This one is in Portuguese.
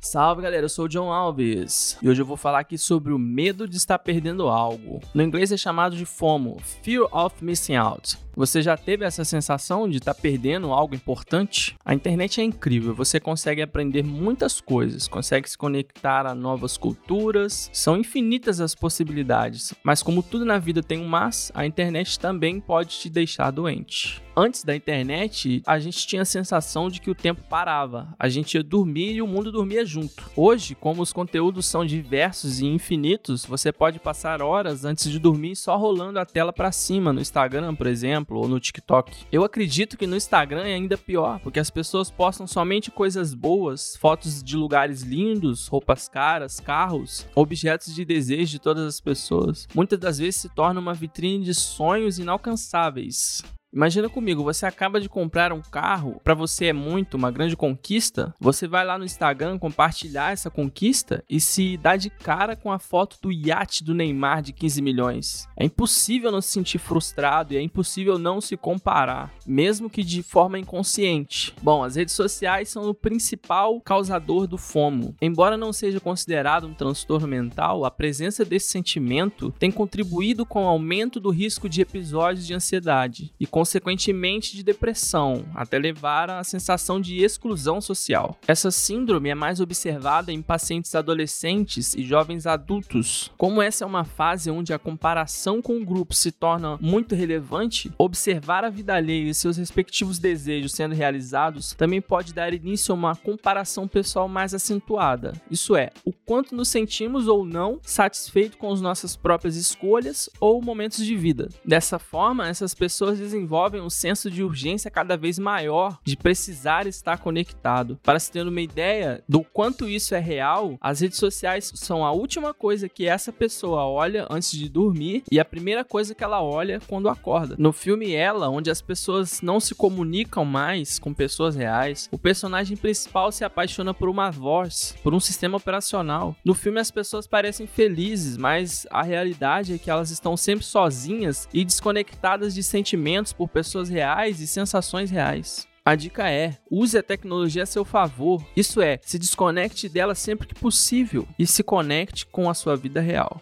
Salve galera, eu sou o John Alves e hoje eu vou falar aqui sobre o medo de estar perdendo algo. No inglês é chamado de FOMO, Fear of Missing Out. Você já teve essa sensação de estar perdendo algo importante? A internet é incrível, você consegue aprender muitas coisas, consegue se conectar a novas culturas, são infinitas as possibilidades, mas como tudo na vida tem um mas, a internet também pode te deixar doente. Antes da internet, a gente tinha a sensação de que o tempo parava, a gente ia dormir e o mundo dormia junto. Hoje, como os conteúdos são diversos e infinitos, você pode passar horas antes de dormir só rolando a tela para cima no Instagram, por exemplo, ou no TikTok. Eu acredito que no Instagram é ainda pior, porque as pessoas postam somente coisas boas, fotos de lugares lindos, roupas caras, carros, objetos de desejo de todas as pessoas. Muitas das vezes se torna uma vitrine de sonhos inalcançáveis. Imagina comigo, você acaba de comprar um carro, para você é muito uma grande conquista. Você vai lá no Instagram compartilhar essa conquista e se dá de cara com a foto do iate do Neymar de 15 milhões. É impossível não se sentir frustrado e é impossível não se comparar, mesmo que de forma inconsciente. Bom, as redes sociais são o principal causador do FOMO. Embora não seja considerado um transtorno mental, a presença desse sentimento tem contribuído com o aumento do risco de episódios de ansiedade e consequentemente de depressão, até levar à sensação de exclusão social. Essa síndrome é mais observada em pacientes adolescentes e jovens adultos. Como essa é uma fase onde a comparação com o grupo se torna muito relevante, observar a vida alheia e seus respectivos desejos sendo realizados também pode dar início a uma comparação pessoal mais acentuada. Isso é, o quanto nos sentimos ou não satisfeitos com as nossas próprias escolhas ou momentos de vida. Dessa forma, essas pessoas desenvolvem desenvolvem um senso de urgência cada vez maior de precisar estar conectado. Para se ter uma ideia do quanto isso é real, as redes sociais são a última coisa que essa pessoa olha antes de dormir e a primeira coisa que ela olha quando acorda. No filme Ela, onde as pessoas não se comunicam mais com pessoas reais, o personagem principal se apaixona por uma voz, por um sistema operacional. No filme as pessoas parecem felizes, mas a realidade é que elas estão sempre sozinhas e desconectadas de sentimentos por pessoas reais e sensações reais. A dica é: use a tecnologia a seu favor. Isso é, se desconecte dela sempre que possível e se conecte com a sua vida real.